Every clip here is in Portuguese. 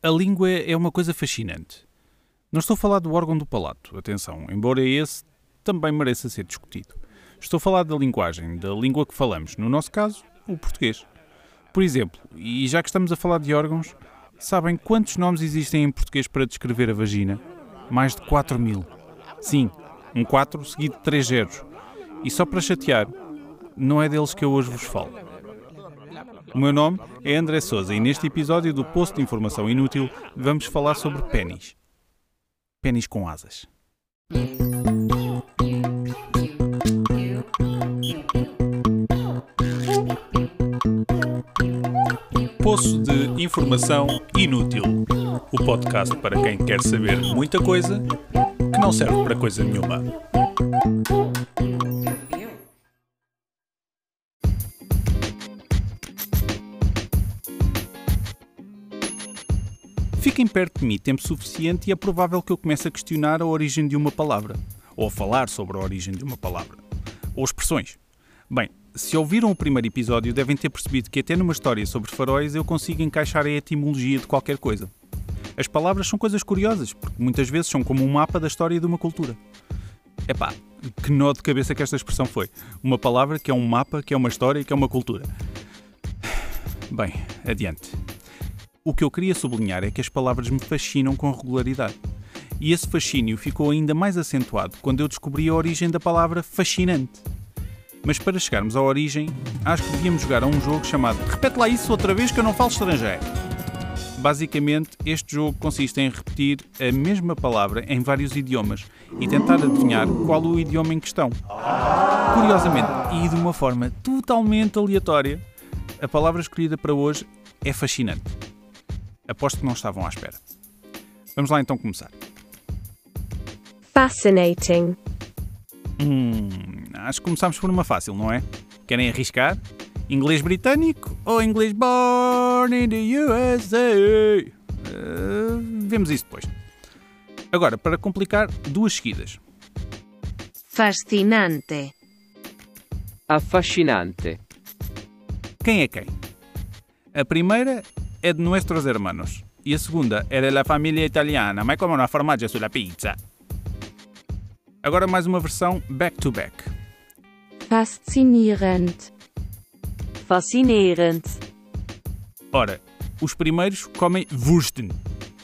A língua é uma coisa fascinante. Não estou a falar do órgão do palato, atenção, embora esse também mereça ser discutido. Estou a falar da linguagem, da língua que falamos, no nosso caso, o português. Por exemplo, e já que estamos a falar de órgãos, sabem quantos nomes existem em português para descrever a vagina? Mais de 4 mil. Sim, um 4 seguido de 3 zeros. E só para chatear, não é deles que eu hoje vos falo. O meu nome é André Souza e neste episódio do Posto de Informação Inútil vamos falar sobre pênis. Pênis com asas. Poço de Informação Inútil. O podcast para quem quer saber muita coisa que não serve para coisa nenhuma. Fiquem perto de mim tempo suficiente e é provável que eu comece a questionar a origem de uma palavra, ou a falar sobre a origem de uma palavra, ou expressões. Bem, se ouviram o primeiro episódio, devem ter percebido que até numa história sobre faróis eu consigo encaixar a etimologia de qualquer coisa. As palavras são coisas curiosas, porque muitas vezes são como um mapa da história de uma cultura. Epá, que nó de cabeça que esta expressão foi. Uma palavra que é um mapa, que é uma história, que é uma cultura. Bem, adiante. O que eu queria sublinhar é que as palavras me fascinam com regularidade. E esse fascínio ficou ainda mais acentuado quando eu descobri a origem da palavra fascinante. Mas para chegarmos à origem, acho que devíamos jogar a um jogo chamado Repete lá isso outra vez que eu não falo estrangeiro. Basicamente, este jogo consiste em repetir a mesma palavra em vários idiomas e tentar adivinhar qual o idioma em questão. Curiosamente, e de uma forma totalmente aleatória, a palavra escolhida para hoje é fascinante. Aposto que não estavam à espera. Vamos lá então começar. Fascinating. Hum, acho que começamos por uma fácil, não é? Querem arriscar? Inglês britânico ou inglês born in the USA? Uh, vemos isso depois. Agora, para complicar, duas seguidas. Fascinante. Affascinante. Quem é quem? A primeira é de Nuestros Hermanos e a segunda é de la família italiana, mas como uma formaggio sulla pizza. Agora mais uma versão back-to-back. Faszinierend. Fascinerend. Ora, os primeiros comem Wursten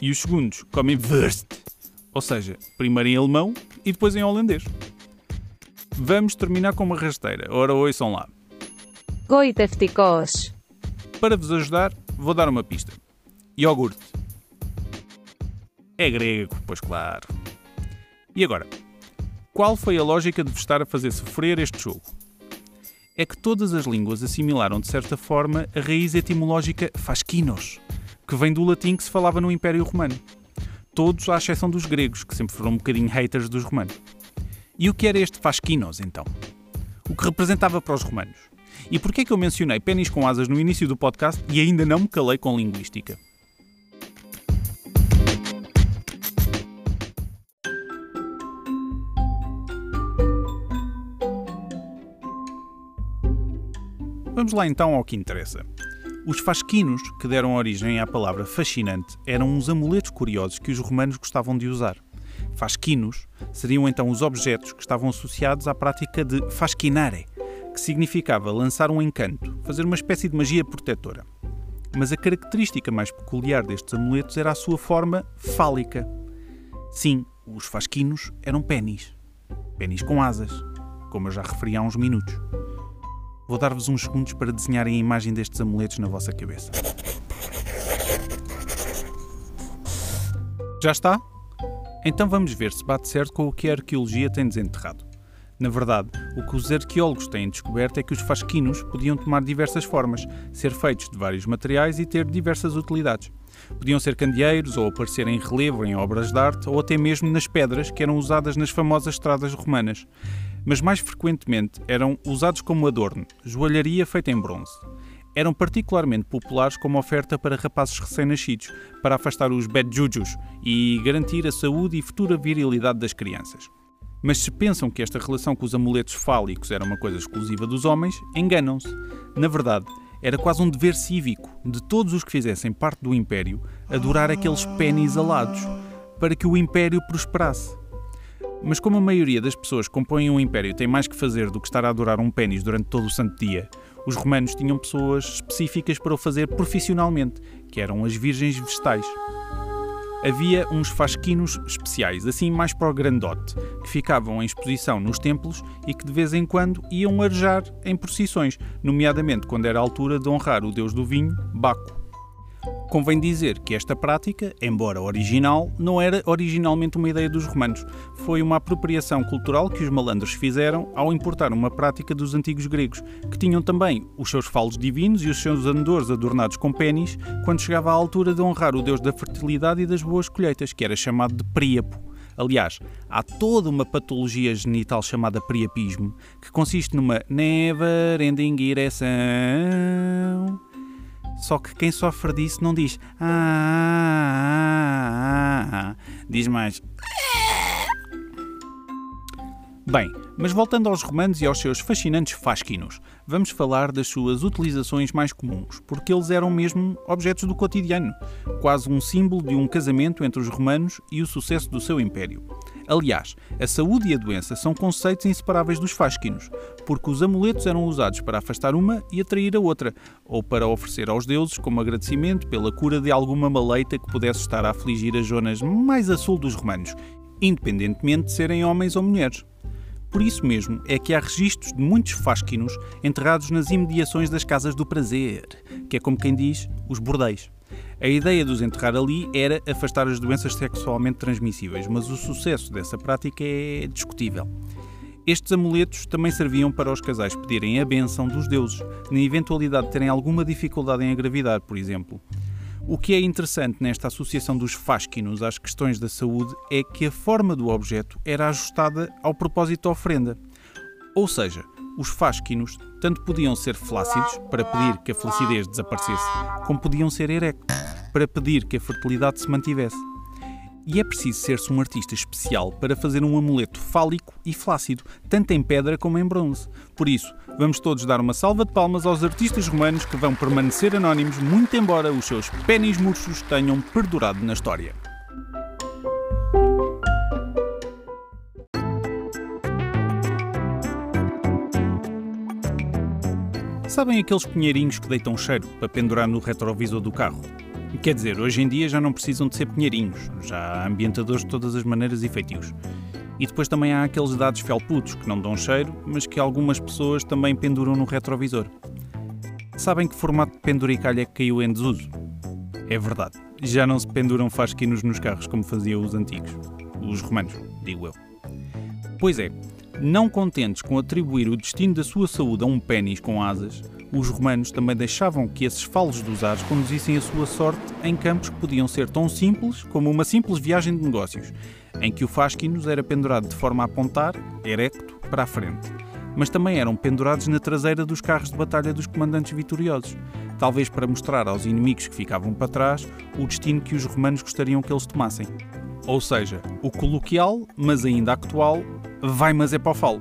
e os segundos comem Wurst. Ou seja, primeiro em alemão e depois em holandês. Vamos terminar com uma rasteira. Ora, ouçam lá. Goiteftikos. Para vos ajudar, vou dar uma pista. Iogurte. É grego, pois claro. E agora? Qual foi a lógica de vos estar a fazer sofrer este jogo? É que todas as línguas assimilaram de certa forma a raiz etimológica fascinos, que vem do latim que se falava no Império Romano. Todos à exceção dos gregos, que sempre foram um bocadinho haters dos romanos. E o que era este fascinos, então? O que representava para os romanos? E porquê é que eu mencionei pênis com asas no início do podcast e ainda não me calei com linguística? Vamos lá então ao que interessa. Os fasquinos, que deram origem à palavra fascinante, eram uns amuletos curiosos que os romanos gostavam de usar. Fasquinos seriam então os objetos que estavam associados à prática de fascinare, que significava lançar um encanto, fazer uma espécie de magia protetora. Mas a característica mais peculiar destes amuletos era a sua forma fálica. Sim, os fasquinos eram pênis. Pênis com asas, como eu já referi há uns minutos. Vou dar-vos uns segundos para desenharem a imagem destes amuletos na vossa cabeça. Já está? Então vamos ver se bate certo com o que a arqueologia tem desenterrado. Na verdade, o que os arqueólogos têm descoberto é que os fasquinos podiam tomar diversas formas, ser feitos de vários materiais e ter diversas utilidades. Podiam ser candeeiros ou aparecer em relevo em obras de arte ou até mesmo nas pedras que eram usadas nas famosas estradas romanas. Mas mais frequentemente eram usados como adorno, joalharia feita em bronze. Eram particularmente populares como oferta para rapazes recém-nascidos, para afastar os bad jujus e garantir a saúde e futura virilidade das crianças. Mas se pensam que esta relação com os amuletos fálicos era uma coisa exclusiva dos homens, enganam-se. Na verdade, Era quase um dever cívico de todos os que fizessem parte do Império adorar aqueles pênis alados, para que o Império prosperasse. Mas como a maioria das pessoas que compõem um império tem mais que fazer do que estar a adorar um pênis durante todo o santo dia, os romanos tinham pessoas específicas para o fazer profissionalmente, que eram as virgens vestais. Havia uns fasquinos especiais, assim mais para o grandote, que ficavam em exposição nos templos e que de vez em quando iam arejar em procissões, nomeadamente quando era a altura de honrar o deus do vinho, Baco. Convém dizer que esta prática, embora original, não era originalmente uma ideia dos romanos. Foi uma apropriação cultural que os malandros fizeram ao importar uma prática dos antigos gregos, que tinham também os seus falos divinos e os seus andores adornados com pênis, quando chegava a altura de honrar o deus da fertilidade e das boas colheitas, que era chamado de Príapo. Aliás, há toda uma patologia genital chamada priapismo, que consiste numa never-ending ereção só que quem sofre disso não diz ah, ah, ah, ah. diz mais. Bem, mas voltando aos romanos e aos seus fascinantes fasquinos, vamos falar das suas utilizações mais comuns, porque eles eram mesmo objetos do cotidiano, quase um símbolo de um casamento entre os romanos e o sucesso do seu império. Aliás, a saúde e a doença são conceitos inseparáveis dos fasquinos, porque os amuletos eram usados para afastar uma e atrair a outra, ou para oferecer aos deuses como agradecimento pela cura de alguma maleita que pudesse estar a afligir as zonas mais a sul dos romanos, independentemente de serem homens ou mulheres. Por isso mesmo é que há registros de muitos fasquinos enterrados nas imediações das casas do prazer, que é como quem diz, os bordéis. A ideia de os enterrar ali era afastar as doenças sexualmente transmissíveis, mas o sucesso dessa prática é discutível. Estes amuletos também serviam para os casais pedirem a benção dos deuses, na eventualidade de terem alguma dificuldade em engravidar, por exemplo. O que é interessante nesta associação dos fásquinos às questões da saúde é que a forma do objeto era ajustada ao propósito da ofrenda. Ou seja, os fásquinos tanto podiam ser flácidos, para pedir que a flacidez desaparecesse, como podiam ser erectos, para pedir que a fertilidade se mantivesse. E é preciso ser-se um artista especial para fazer um amuleto fálico e flácido, tanto em pedra como em bronze. Por isso, vamos todos dar uma salva de palmas aos artistas romanos que vão permanecer anónimos, muito embora os seus pênis murchos tenham perdurado na história. Sabem aqueles pinheirinhos que deitam cheiro para pendurar no retrovisor do carro? Quer dizer, hoje em dia já não precisam de ser pinheirinhos, já há ambientadores de todas as maneiras e feitios. E depois também há aqueles dados felputos que não dão cheiro, mas que algumas pessoas também penduram no retrovisor. Sabem que formato de penduricalho é caiu em desuso? É verdade, já não se penduram fasquinos nos carros como faziam os antigos. Os romanos, digo eu. Pois é, não contentes com atribuir o destino da sua saúde a um pênis com asas, os romanos também deixavam que esses falos dos ares conduzissem a sua sorte em campos que podiam ser tão simples como uma simples viagem de negócios, em que o fasquinus era pendurado de forma a apontar, erecto, para a frente. Mas também eram pendurados na traseira dos carros de batalha dos comandantes vitoriosos, talvez para mostrar aos inimigos que ficavam para trás o destino que os romanos gostariam que eles tomassem. Ou seja, o coloquial, mas ainda actual, vai mas é para o falo.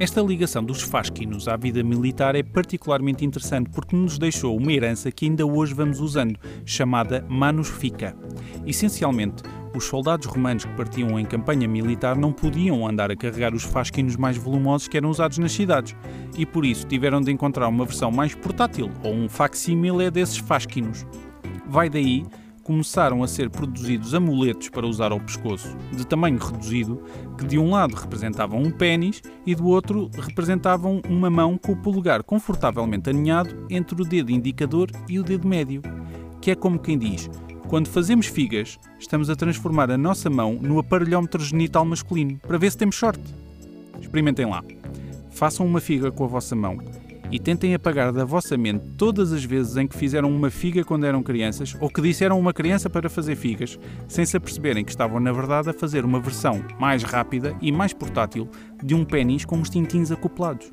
Esta ligação dos fasquinos à vida militar é particularmente interessante porque nos deixou uma herança que ainda hoje vamos usando, chamada manus fica. Essencialmente, os soldados romanos que partiam em campanha militar não podiam andar a carregar os fasquinos mais volumosos que eram usados nas cidades, e por isso tiveram de encontrar uma versão mais portátil, ou um facsímile desses fasquinos. Vai daí começaram a ser produzidos amuletos para usar ao pescoço, de tamanho reduzido, que de um lado representavam um pênis e do outro representavam uma mão com o polegar confortavelmente aninhado entre o dedo indicador e o dedo médio, que é como quem diz: quando fazemos figas, estamos a transformar a nossa mão no aparelhómetro genital masculino para ver se temos sorte. Experimentem lá. Façam uma figa com a vossa mão e tentem apagar da vossa mente todas as vezes em que fizeram uma figa quando eram crianças ou que disseram a uma criança para fazer figas, sem se aperceberem que estavam na verdade a fazer uma versão mais rápida e mais portátil de um pênis com os tintins acoplados.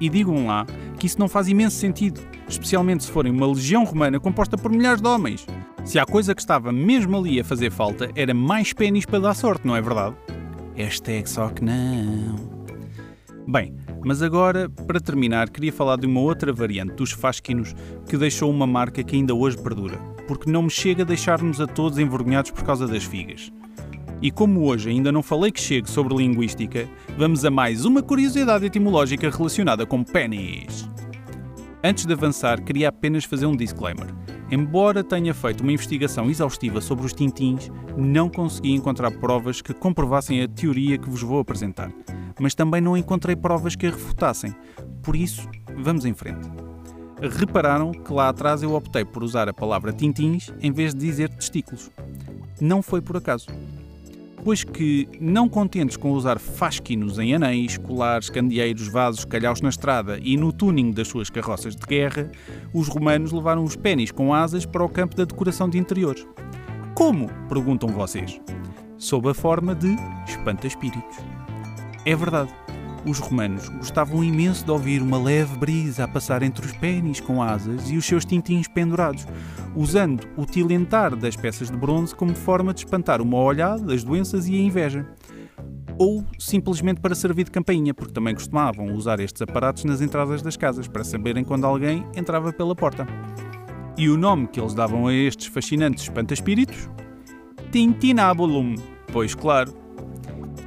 E digam lá que isso não faz imenso sentido, especialmente se forem uma legião romana composta por milhares de homens. Se há coisa que estava mesmo ali a fazer falta, era mais pênis para dar sorte, não é verdade? É só que não. Bem, Mas agora, para terminar, queria falar de uma outra variante dos fásquinos que deixou uma marca que ainda hoje perdura, porque não me chega a deixar-nos a todos envergonhados por causa das figas. E como hoje ainda não falei que chegue sobre linguística, vamos a mais uma curiosidade etimológica relacionada com pênis. Antes de avançar, queria apenas fazer um disclaimer. Embora tenha feito uma investigação exaustiva sobre os tintins, não consegui encontrar provas que comprovassem a teoria que vos vou apresentar. Mas também não encontrei provas que a refutassem. Por isso, vamos em frente. Repararam que lá atrás eu optei por usar a palavra tintins em vez de dizer testículos. Não foi por acaso pois que, não contentes com usar fásquinos em anéis, colares, candeeiros, vasos, calhaus na estrada e no tuning das suas carroças de guerra, os romanos levaram os pênis com asas para o campo da decoração de interiores. Como? perguntam vocês. Sob a forma de espanta-espíritos. É verdade. Os romanos gostavam imenso de ouvir uma leve brisa a passar entre os pênis com asas e os seus tintins pendurados, usando o tilentar das peças de bronze como forma de espantar uma olhada, as doenças e a inveja. Ou simplesmente para servir de campainha, porque também costumavam usar estes aparatos nas entradas das casas, para saberem quando alguém entrava pela porta. E o nome que eles davam a estes fascinantes espanta-espíritos? Tintinabulum. Pois claro,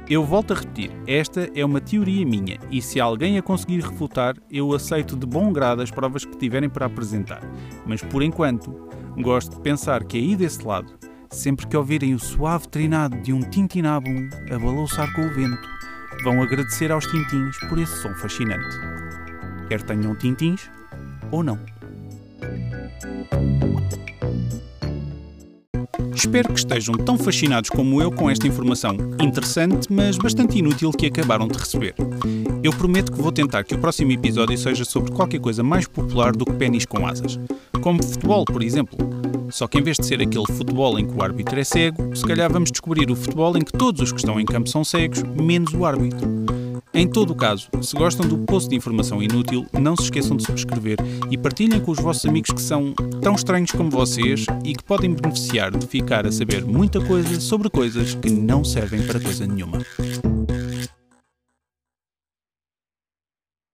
eu volto a repetir, esta é uma teoria minha e se alguém a conseguir refutar, eu aceito de bom grado as provas que tiverem para apresentar. Mas por enquanto, gosto de pensar que aí desse lado, sempre que ouvirem o suave trinado de um tintinabum a balouçar com o vento, vão agradecer aos tintins por esse som fascinante. Quer tenham tintins ou não. Espero que estejam tão fascinados como eu com esta informação interessante, mas bastante inútil que acabaram de receber. Eu prometo que vou tentar que o próximo episódio seja sobre qualquer coisa mais popular do que pênis com asas, como futebol, por exemplo. Só que em vez de ser aquele futebol em que o árbitro é cego, se calhar vamos descobrir o futebol em que todos os que estão em campo são cegos, menos o árbitro. Em todo o caso, se gostam do post de informação inútil, não se esqueçam de subscrever e partilhem com os vossos amigos que são tão estranhos como vocês e que podem beneficiar de ficar a saber muita coisa sobre coisas que não servem para coisa nenhuma.